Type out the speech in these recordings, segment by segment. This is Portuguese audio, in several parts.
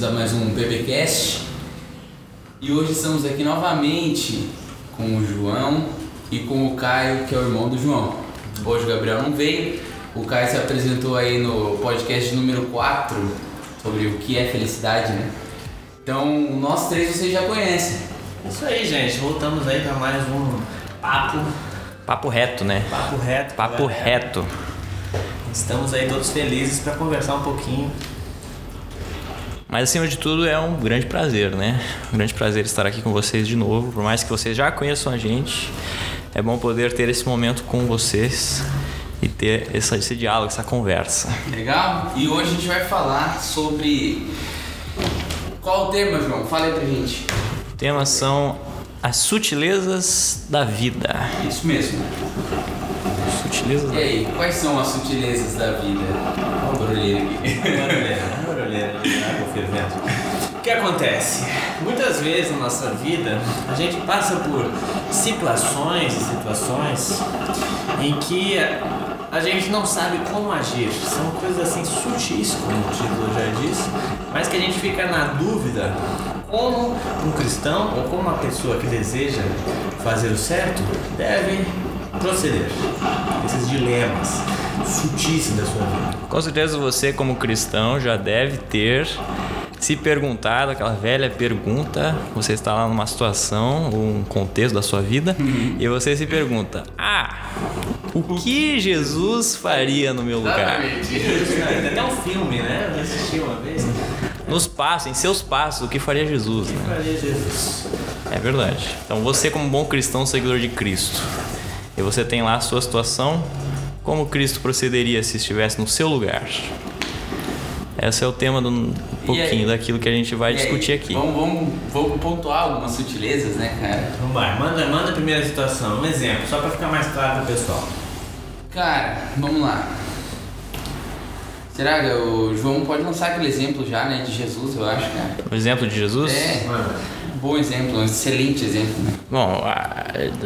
bem-vindos a mais um PBcast. E hoje estamos aqui novamente com o João e com o Caio, que é o irmão do João. Hoje o Gabriel não veio, o Caio se apresentou aí no podcast número 4 sobre o que é felicidade, né? Então, nós três vocês já conhecem. Isso aí, gente. Voltamos aí para mais um papo. Papo reto, né? Papo reto. Papo reto. Estamos aí todos felizes para conversar um pouquinho. Mas acima de tudo é um grande prazer, né? Um grande prazer estar aqui com vocês de novo. Por mais que vocês já conheçam a gente, é bom poder ter esse momento com vocês e ter esse, esse diálogo, essa conversa. Legal? E hoje a gente vai falar sobre. Qual o tema, João? Fala aí pra gente. O tema são as sutilezas da vida. Isso mesmo. Sutilezas E da aí, quais são as sutilezas da vida? O que acontece? Muitas vezes na nossa vida a gente passa por situações e situações em que a gente não sabe como agir. São coisas assim sutis, como o título já disse, mas que a gente fica na dúvida como um cristão ou como uma pessoa que deseja fazer o certo deve proceder. Esses dilemas sutis da sua vida. Com certeza você, como cristão, já deve ter se perguntado aquela velha pergunta. Você está lá numa situação, um contexto da sua vida, e você se pergunta: Ah, o que Jesus faria no meu lugar? Até um filme, né? Eu assisti uma vez. Nos passos, em seus passos, o que faria Jesus, né? Faria Jesus. É verdade. Então você, como bom cristão, seguidor de Cristo, e você tem lá a sua situação, como Cristo procederia se estivesse no seu lugar? Esse é o tema do um pouquinho daquilo que a gente vai E aí, discutir aqui. Vamos, vamos, vamos pontuar algumas sutilezas, né, cara? Vamos lá, manda, manda a primeira situação, um exemplo, só pra ficar mais claro pro pessoal. Cara, vamos lá. Será que o João pode lançar aquele exemplo já, né, de Jesus, eu acho, cara? O exemplo de Jesus? É, Manda. Bom exemplo, um excelente exemplo, né? Bom,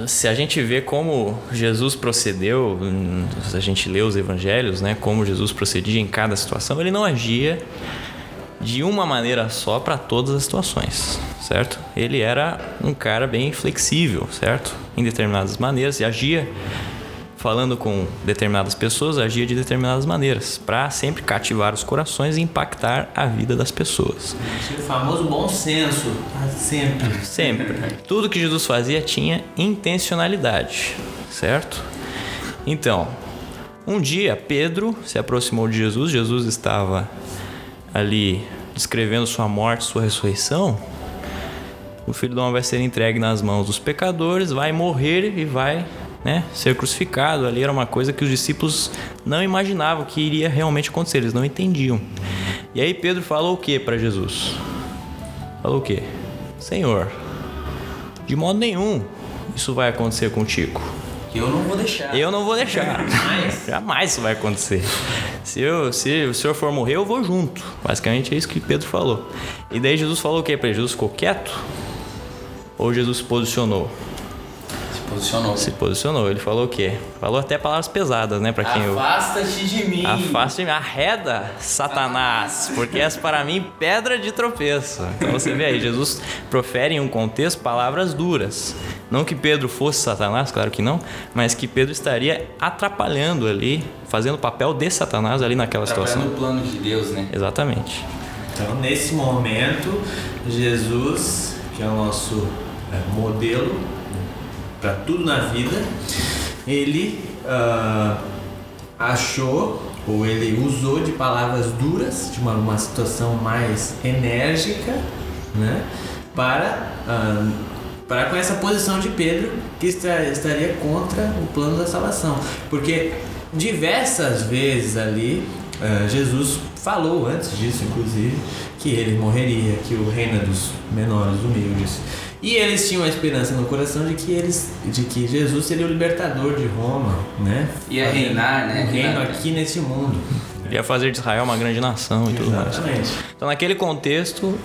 se a gente vê como Jesus procedeu, se a gente lê os evangelhos, né, como Jesus procedia em cada situação, ele não agia de uma maneira só para todas as situações, certo? Ele era um cara bem flexível, certo? Em determinadas maneiras e agia falando com determinadas pessoas, agia de determinadas maneiras, para sempre cativar os corações e impactar a vida das pessoas. O famoso bom senso, tá sempre. Sempre. Tudo que Jesus fazia tinha intencionalidade, certo? Então, um dia Pedro se aproximou de Jesus, Jesus estava ali descrevendo sua morte, sua ressurreição. O filho do homem vai ser entregue nas mãos dos pecadores, vai morrer e vai né, ser crucificado. Ali era uma coisa que os discípulos não imaginavam que iria realmente acontecer, eles não entendiam. E aí Pedro falou o que para Jesus? Falou o quê? Senhor, de modo nenhum isso vai acontecer contigo. Que eu não vou deixar. Eu não vou deixar. Jamais. Jamais isso vai acontecer. Se, eu, se o senhor for morrer, eu vou junto. Basicamente é isso que Pedro falou. E daí Jesus falou o quê para? Jesus ficou quieto? Ou Jesus se posicionou? Se posicionou. Se posicionou. Ele falou o quê? Falou até palavras pesadas, né? Para quem eu. Afasta-te de mim. Afaste me arreda, Satanás, porque és para mim pedra de tropeço. Então você vê aí, Jesus profere em um contexto palavras duras. Não que Pedro fosse Satanás, claro que não, mas que Pedro estaria atrapalhando ali, fazendo o papel de Satanás ali naquela situação. Trabalhando o plano de Deus, né? Exatamente. Então, nesse momento, Jesus, que é o nosso é, modelo para tudo na vida, ele ah, achou ou ele usou de palavras duras, de uma, uma situação mais enérgica, né, para ah, para com essa posição de Pedro que esta- estaria contra o plano da salvação, porque diversas vezes ali ah, Jesus falou antes disso, inclusive, que ele morreria, que o reino é dos menores, humildes. E eles tinham a esperança no coração de que eles, de que Jesus seria o libertador de Roma, né? Ia reinar, né? O reino aqui nesse mundo. Ia fazer de Israel uma grande nação e tudo mais. Exatamente. Então, naquele contexto,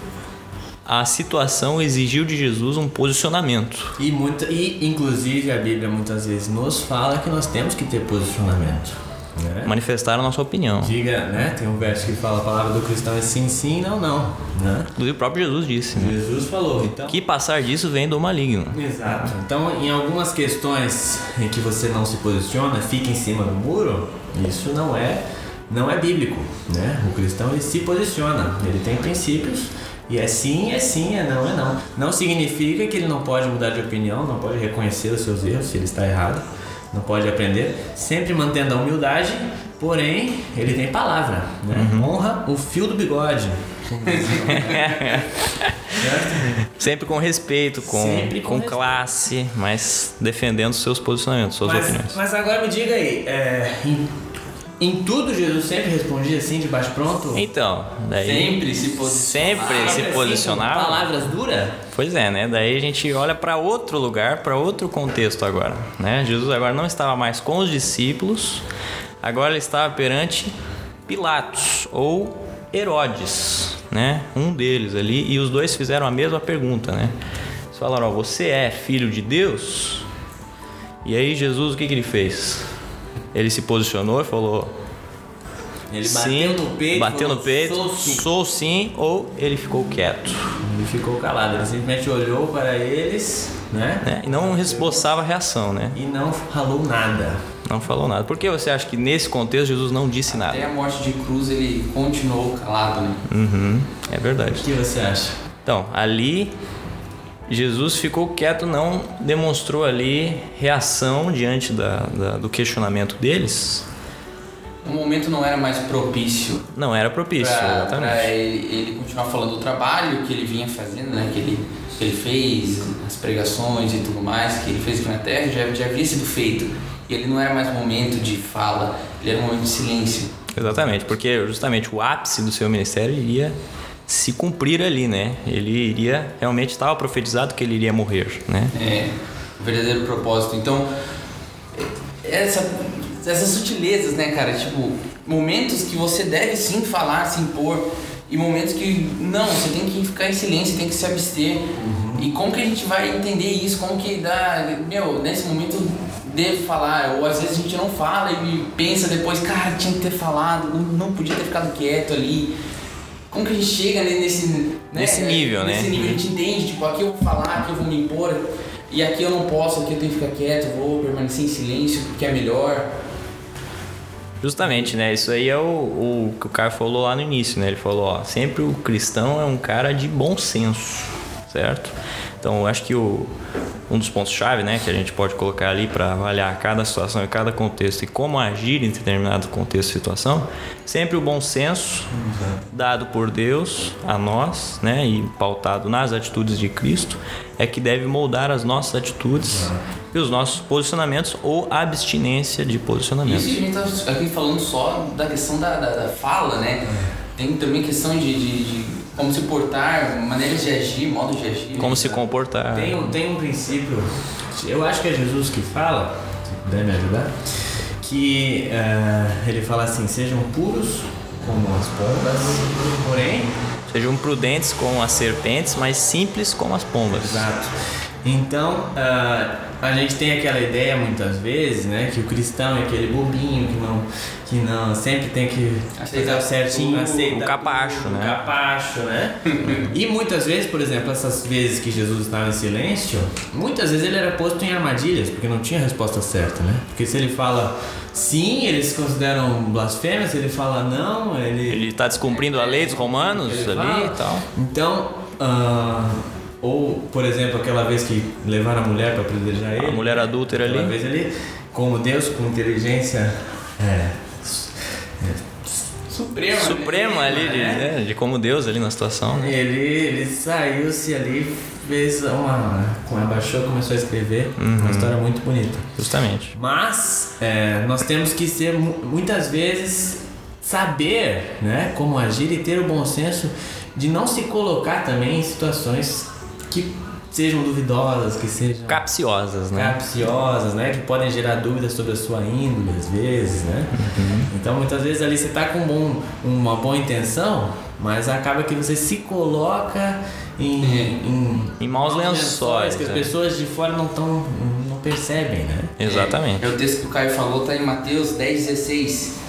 a situação exigiu de Jesus um posicionamento. E, muita, e inclusive a Bíblia muitas vezes nos fala que nós temos que ter posicionamento. Né? Manifestar a nossa opinião. Diga, né? Tem um verso que fala a palavra do cristão é sim, sim, não, não. Né? Inclusive o próprio Jesus disse, né? Jesus falou, então. Que passar disso vem do maligno. Exato. Então, em algumas questões em que você não se posiciona, fica em cima do muro, isso não é não é bíblico, né? O cristão ele se posiciona, ele tem princípios e é sim, é sim, é não, é não. Não significa que ele não pode mudar de opinião, não pode reconhecer os seus erros se ele está errado, não pode aprender, sempre mantendo a humildade, porém ele tem palavra, né? Honra o fio do bigode. Sempre com respeito, com, com com, respeito. classe, mas defendendo seus posicionamentos, suas Mas, opiniões. mas agora me diga aí, é, em, tudo Jesus sempre respondia assim, de baixo pronto? Então, daí. Sempre se posicionava. Sempre se Sempre assim, posicionava. palavras duras? Pois é, né? Daí a gente olha para outro lugar, para outro contexto agora, né? Jesus agora não estava mais com os discípulos, agora ele estava perante Pilatos ou Herodes, né? Um deles ali e os dois fizeram a mesma pergunta, né? Eles falaram: ó, "Você é filho de Deus?" E aí Jesus o que que ele fez? Ele se posicionou e falou: Ele sim, bateu no peito. bateu no falou, peito, "Sou sim." sou sim, ou ele ficou quieto. Ele ficou calado, ele simplesmente olhou para eles, né? né? E não esboçava reação, né? E não falou nada. Não falou nada. Por que você acha que nesse contexto Jesus não disse Até nada? a morte de cruz ele continuou calado, né? Uhum, é O verdade. que você acha? Então, ali Jesus ficou quieto, não demonstrou ali reação diante da, da- do questionamento deles. O momento não era mais propício Não era propício, pra, exatamente. pra ele, ele continuar falando do trabalho que ele vinha fazendo, né? Que ele, que ele fez, as pregações e tudo mais, que ele fez aqui na Terra, já, já havia sido feito. E ele não era mais momento de fala, ele era um momento de silêncio. Exatamente, porque justamente o ápice do seu ministério iria se cumprir ali, né? Ele iria, realmente estava profetizado que ele iria morrer, né? É, o verdadeiro propósito. Então, essa, essas sutilezas, né, cara? Tipo, momentos que você deve sim falar, se impor, e momentos que não, você tem que ficar em silêncio, tem que se abster. E como que a gente vai entender isso? Como que dá. Meu, nesse momento devo falar, ou às vezes a gente não fala e pensa depois, cara, tinha que ter falado, não, não podia ter ficado quieto ali. Como que a gente chega ne- nesse, né, Nesse nível, né? Nesse nível a gente entende, tipo, aqui eu vou falar, aqui eu vou me impor, e aqui eu não posso, aqui eu tenho que ficar quieto, vou permanecer em silêncio porque é melhor. Justamente, né? Isso aí é o, o que o cara falou lá no início, né? Ele falou, ó, sempre o cristão é um cara de bom senso, certo? Então, eu acho que o, um dos pontos-chave, né, que a gente pode colocar ali para avaliar cada situação e cada contexto e como agir em determinado contexto e situação, sempre o bom senso dado por Deus a nós, né, e pautado nas atitudes de Cristo, é que deve moldar as nossas atitudes e os nossos posicionamentos ou abstinência de posicionamentos. Isso a gente tá aqui falando só da questão da, da, da fala, né? Tem também questão de, de, de como se portar, maneiras de agir, modos de agir. Como né? se comportar. Tem, um- tem um princípio, eu acho que é Jesus que fala, se puder me ajudar, que eh, ele fala assim: sejam puros como as pombas, porém. Sejam prudentes como as serpentes, mas simples como as pombas. Exato. Então, ah, a gente tem aquela ideia muitas vezes, né, que o cristão é aquele bobinho que não, que não sempre tem que Aceitar aceitar certinho, tudo, aceita o capacho, tudo, né? O capacho, né? e muitas vezes, por exemplo, essas vezes que Jesus estava em silêncio, muitas vezes ele era posto em armadilhas, porque não tinha a resposta certa, né? Porque se ele fala sim, eles consideram blasfêmia, se ele fala não, ele Ele está descumprindo a lei dos romanos ali fala. e tal. Então, ah, ou por exemplo, aquela vez que levaram a mulher para apedrejar ele. A mulher adúltera ali. vez ele, como Deus com inteligência é, Suprema. Suprema ali, de, né? né, de como Deus ali na situação. Né? ele, ele saiu-se ali, fez uma. abaixou, começou a escrever. Uhum. Uma história muito bonita. Justamente. Mas é, nós temos que ser mu- muitas vezes saber né, como agir e ter o bom senso de não se colocar também em situações que sejam duvidosas, que sejam Capciosas, né? capciosas, né, que podem gerar dúvidas sobre a sua índole às vezes, né? Então muitas vezes ali você está com um bom- uma boa intenção, mas acaba que você se coloca em, em, Em maus lençóis, que as é. pessoas de fora não estão não percebem, né? Exatamente. É, é o texto que o Caio falou, tá em Mateus 10, 16.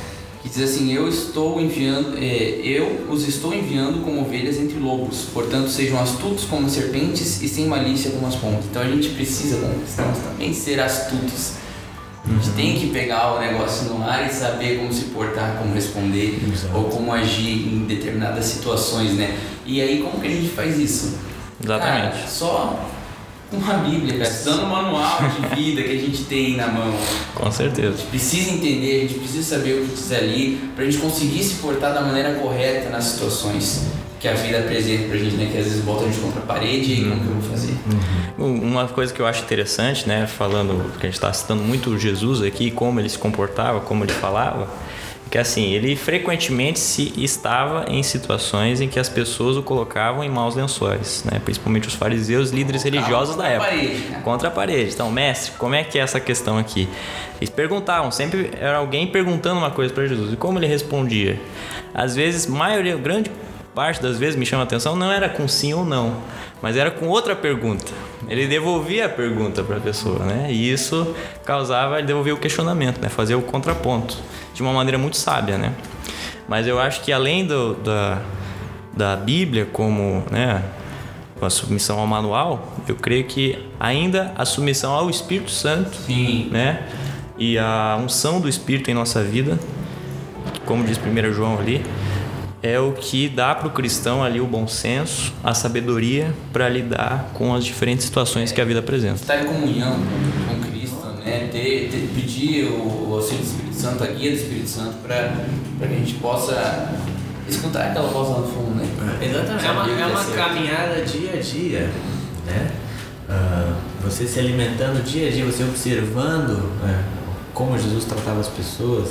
Que diz assim, eu estou enviando, é, eu os estou enviando como ovelhas entre lobos, portanto sejam astutos como serpentes e sem malícia como as pombas. Então a gente precisa, como cristãos, também ser astutos. A gente tem que pegar o negócio no ar e saber como se portar, como responder Exato. ou como agir em determinadas situações, né? E aí como que a gente faz isso? Exatamente. Cara, só com a Bíblia, cara, dando o manual de vida que a gente tem na mão. Com certeza. A gente precisa entender, a gente precisa saber o que diz ali, pra gente conseguir se portar da maneira correta nas situações que a vida apresenta pra gente, né? Que às vezes bota a gente contra a parede e como que eu vou fazer? Uma coisa que eu acho interessante, né, falando que a gente está citando muito Jesus aqui, como ele se comportava, como ele falava, que assim, ele frequentemente se estava em situações em que as pessoas o colocavam em maus lençóis, né, principalmente os fariseus, líderes religiosos da contra a época. parede, né? Contra a parede. Então, mestre, como é que é essa questão aqui? Eles perguntavam, sempre era alguém perguntando uma coisa para Jesus. E como ele respondia? Às vezes, maioria, grande parte das vezes me chama a atenção, não era com sim ou não, mas era com outra pergunta. Ele devolvia a pergunta para a pessoa, né? E isso causava, ele devolvia o questionamento, né? Fazer o contraponto de uma maneira muito sábia, né? Mas eu acho que além do, da, da Bíblia como, né, a submissão ao manual, eu creio que ainda a submissão ao Espírito Santo, Sim. né? E a unção do Espírito em nossa vida, como diz 1 João ali, é o que dá para o cristão ali o bom senso, a sabedoria para lidar com as diferentes situações que a vida apresenta. Estar em comunhão com Cristo, né? Ter, ter- pedir o, auxílio do Espírito Santo, a guia do Espírito Santo, para que a gente possa escutar aquela voz lá no fundo, né? Exatamente. É uma, é que uma caminhada dia a dia, né? Ah, você se alimentando dia a dia, você observando né, como Jesus tratava as pessoas,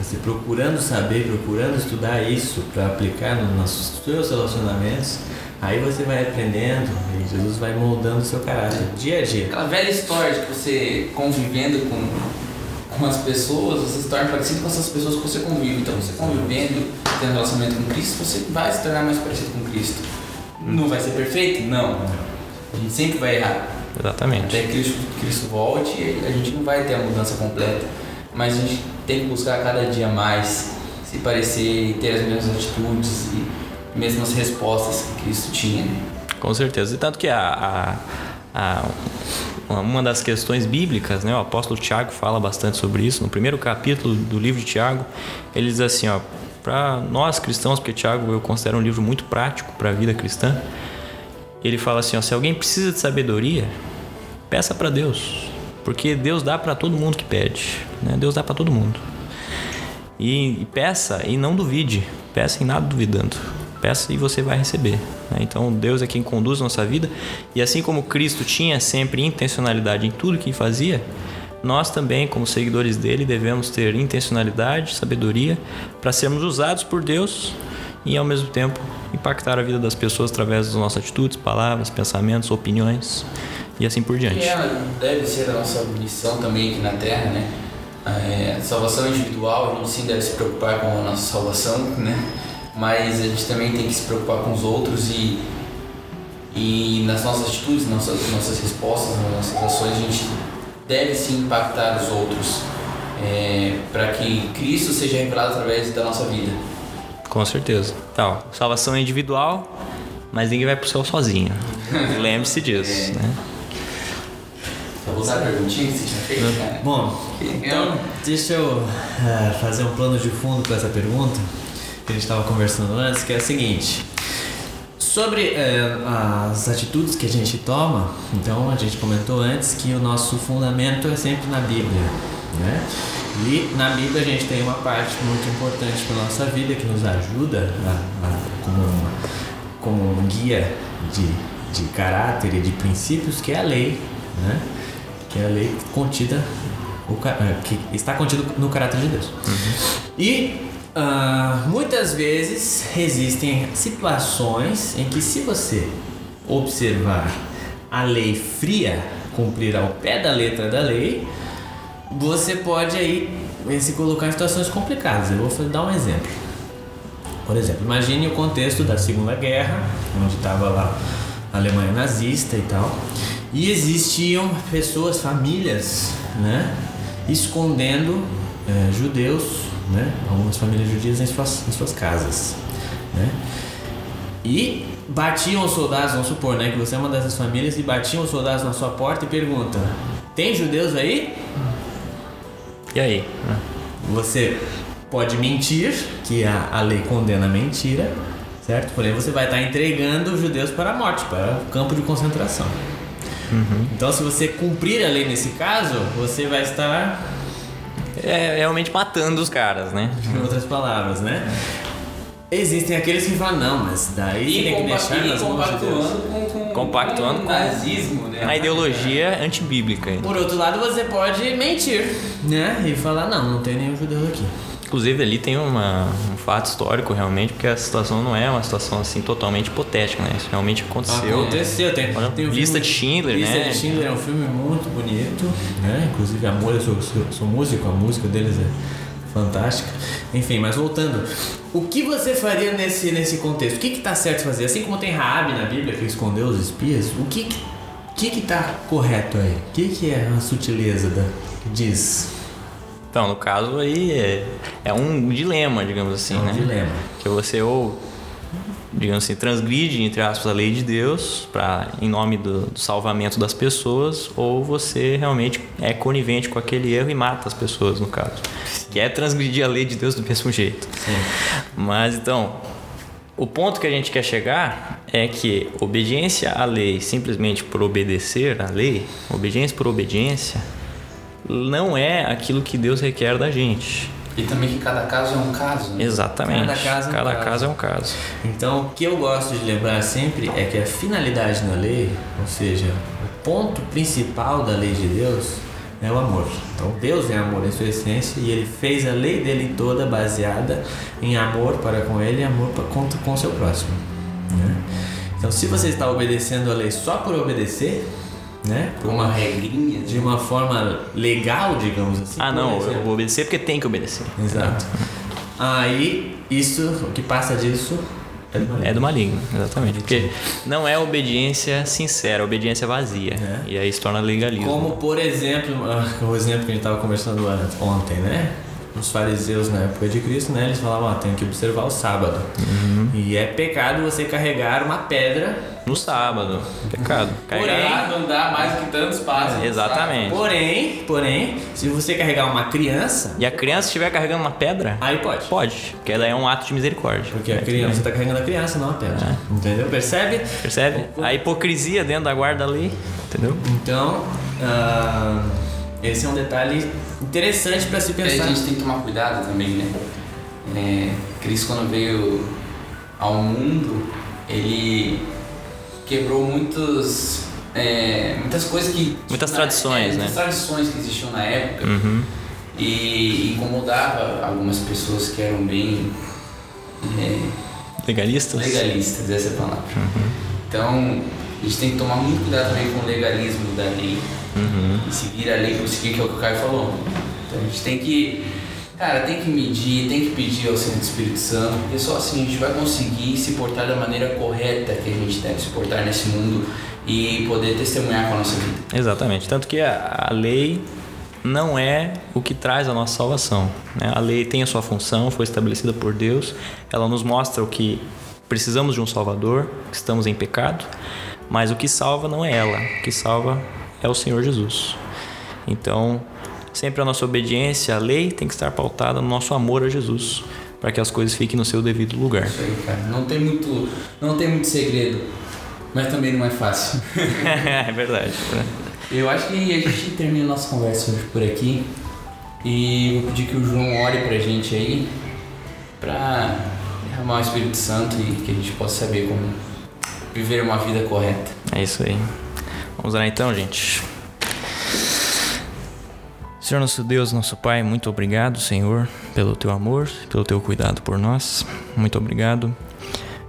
você procurando saber, procurando estudar isso para aplicar no- nos seus relacionamentos, aí você vai aprendendo e Jesus vai moldando o seu caráter dia a dia. Aquela velha história de que você convivendo com, com as pessoas, você se torna parecido com essas pessoas que você convive. Então, você convivendo, tendo relacionamento com Cristo, você vai se tornar mais parecido com Cristo. Não vai ser perfeito? Não. A gente sempre vai errar. Exatamente. Até que Cristo, Cristo volte, a gente não vai ter a mudança completa. Mas a gente tem que buscar cada dia mais se parecer e ter as mesmas atitudes e mesmas respostas que Cristo tinha. né? Com certeza. E tanto que a, a, a- uma das questões bíblicas, né, o apóstolo Tiago fala bastante sobre isso. No primeiro capítulo do livro de Tiago, ele diz assim: ó, para nós cristãos, porque Tiago eu considero um livro muito prático para a vida cristã, ele fala assim: ó, se alguém precisa de sabedoria, peça para Deus, porque Deus dá para todo mundo que pede. Né? Deus dá para todo mundo. E, e peça e não duvide. Peça em nada duvidando. Peça e você vai receber. né? Então Deus é quem conduz nossa vida. E assim como Cristo tinha sempre intencionalidade em tudo que fazia, nós também, como seguidores dele, devemos ter intencionalidade, sabedoria para sermos usados por Deus e ao mesmo tempo impactar a vida das pessoas através das nossas atitudes, palavras, pensamentos, opiniões e assim por diante. Que ela deve ser a nossa missão também aqui na Terra, né? É, salvação individual, a gente sim deve se preocupar com a nossa salvação, né? Mas a gente também tem que se preocupar com os outros e, e nas nossas atitudes, nas nossas, nossas respostas, nas nossas ações, a gente deve sim impactar os outros é, para que Cristo seja revelado através da nossa vida. Com certeza. Então, salvação é individual, mas ninguém vai pro céu sozinho. Lembre-se disso, né? Só vou usar a perguntinha que você tinha feito, cara. Bom, então deixa eu ah, fazer um plano de fundo para essa pergunta que a gente estava conversando antes, que é a seguinte. Sobre eh, as atitudes que a gente toma, então a gente comentou antes que o nosso fundamento é sempre na Bíblia, né? E na Bíblia a gente tem uma parte muito importante para nossa vida que nos ajuda a- a- como, uma- como um guia de, de caráter e de princípios, que é a lei, né? Que é a lei contida, o eh, que está contido no caráter de Deus. E ah, muitas vezes existem situações em que se você observar a lei fria, cumprir ao pé da letra da lei, você pode aí eh, se colocar em situações complicadas. Eu vou dar um exemplo. Por exemplo, imagine o contexto da Segunda Guerra, onde estava lá a Alemanha nazista e tal. E existiam pessoas, famílias, né, escondendo é, judeus, né, algumas famílias judias em suas, em suas casas, né. E batiam os soldados, vamos supor, né, que você é uma dessas famílias e batiam os soldados na sua porta e perguntam: tem judeus aí? E aí? Você pode mentir, que a, a lei condena a mentira, certo? Porém, você vai estar entregando os judeus para a morte, para o campo de concentração. Então, se você cumprir a lei nesse caso, você vai estar, É realmente matando os caras, né? em outras palavras, né? Existem aqueles que falam, não, mas daí E, tem que deixar nas mãos de Deus. compactuando com, com, Compactuando com o nazismo, né? A ideologia antibíblica. Por outro lado, você pode mentir, né? E falar, não, não tem nenhum judeu aqui. Inclusive ali tem uma, um fato histórico realmente, porque a situação não é uma situação assim totalmente hipotética, né? Isso realmente aconteceu. Aconteceu, tem, Olha, tem um Lista de Schindler, Lista né? de Schindler é um filme muito bonito, né? Inclusive, amor, eu sou, sou, sou músico, a música deles é fantástica. Enfim, mas voltando, o que você faria nesse, nesse contexto? O que que tá certo fazer? Assim como tem Raabe na Bíblia que escondeu os espias, o que que, que, que tá correto aí? O que que é a sutileza da, que diz? Então, no caso aí é, é um dilema, digamos assim, É um né? dilema. Que você ou, digamos assim, transgride, entre aspas, a lei de Deus para em nome do, do salvamento das pessoas, ou você realmente é conivente com aquele erro e mata as pessoas, no caso. Que é transgredir a lei de Deus do mesmo jeito. Mas então, o ponto que a gente quer chegar é que obediência à lei simplesmente por obedecer à lei, obediência por obediência, não é aquilo que Deus requer da gente. E também que cada caso é um caso. Né? Exatamente. Cada caso é um Cada caso. caso é um caso. Então, o que eu gosto de lembrar sempre é que a finalidade na lei, ou seja, o ponto principal da lei de Deus é o amor. Então, Deus é amor em sua essência e ele fez a lei dele toda baseada em amor para com ele e amor para com, com o seu próximo. né? Então, se você está obedecendo a lei só por obedecer, né, por Uma regrinha. de uma forma legal, digamos assim. Ah, não, exemplo. eu vou obedecer porque tem que obedecer. Exato. Aí, isso, o que passa disso é do maligno. É do maligno, exatamente. Porque não é obediência sincera, é obediência vazia. É. E aí se torna legalismo. Como, por exemplo, ah, o exemplo que a gente estava conversando an- ontem, né? Os fariseus na época de Cristo, né? Eles falavam, ah, tem que observar o sábado. Uhum. E é pecado você carregar uma pedra. No sábado. Pecado. Porém, Carregar. Ah, não dá mais do que tantos passos. Exatamente. Porém, porém, se você carregar uma criança, E a criança estiver carregando uma pedra, aí pode. pode. Porque daí é um ato de misericórdia. Porque a criança, você está carregando a criança, não a pedra. É. Entendeu? Percebe? Percebe? A hipocrisia dentro da guarda da lei. Entendeu? Então, ah, esse é um detalhe interessante para se E aí a pensar. gente tem que tomar cuidado também, né? É, Cristo quando veio ao mundo, ele quebrou muitos, é, muitas coisas que... Muitas na- tradições, é, né? Muitas tradições que existiam na época Uhum. e incomodava algumas pessoas que eram bem é, Legalistas? legalistas, essa é a palavra. Então, a gente tem que tomar muito cuidado também com o legalismo da lei Uhum. e seguir a lei por seguir, que é o que o Caio falou. Então a gente tem que, cara, tem que medir, tem que pedir ao Santo Espírito Santo, porque só assim a gente vai conseguir se portar da maneira correta que a gente deve se portar nesse mundo e poder testemunhar com a nossa vida. Exatamente. Tanto que a, a lei não é o que traz a nossa salvação. né? A lei tem a sua função, foi estabelecida por Deus. Ela nos mostra o que precisamos de um Salvador, que estamos em pecado. Mas o que salva não é ela. O que salva é o Senhor Jesus. Então, sempre a nossa obediência à lei tem que estar pautada no nosso amor a Jesus, para que as coisas fiquem no seu devido lugar. Isso aí, cara. Não tem muito, não tem muito segredo, mas também não é fácil. é verdade. né? Eu acho que a gente termina a nossa conversa hoje por aqui. E vou pedir que o João ore pra gente aí, pra derramar o Espírito Santo e que a gente possa saber como viver uma vida correta. É isso aí. Vamos lá então, gente. Senhor nosso Deus, nosso Pai, muito obrigado, Senhor, pelo teu amor, pelo teu cuidado por nós. Muito obrigado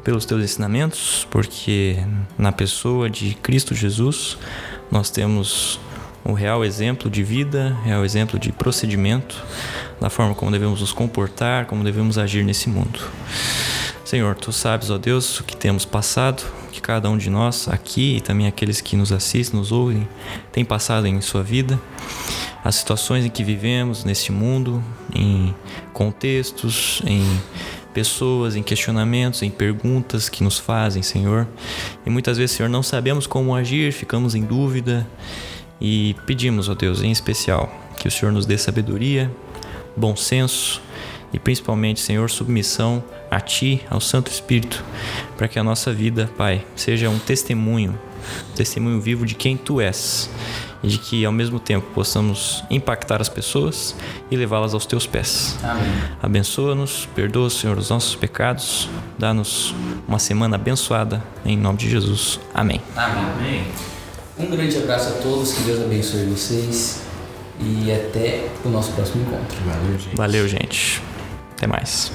pelos teus ensinamentos, porque na pessoa de Cristo Jesus nós temos o real exemplo de vida, real exemplo de procedimento, da forma como devemos nos comportar, como devemos agir nesse mundo. Senhor, tu sabes, ó Deus, o que temos passado, o que cada um de nós aqui e também aqueles que nos assistem, nos ouvem, tem passado em sua vida, as situações em que vivemos nesse mundo, em contextos, em pessoas, em questionamentos, em perguntas que nos fazem, Senhor. E muitas vezes, Senhor, não sabemos como agir, ficamos em dúvida e pedimos, ó Deus, em especial, que o Senhor nos dê sabedoria, bom senso e principalmente, Senhor, submissão a Ti, ao Santo Espírito, para que a nossa vida, Pai, seja um testemunho, um testemunho vivo de quem Tu és e de que ao mesmo tempo possamos impactar as pessoas e levá-las aos Teus pés. Amém. Abençoa-nos, perdoa, Senhor, os nossos pecados, dá-nos uma semana abençoada, em nome de Jesus. Amém. Amém. Um grande abraço a todos, que Deus abençoe vocês e até o nosso próximo encontro. Valeu, gente. Valeu, gente. Até mais.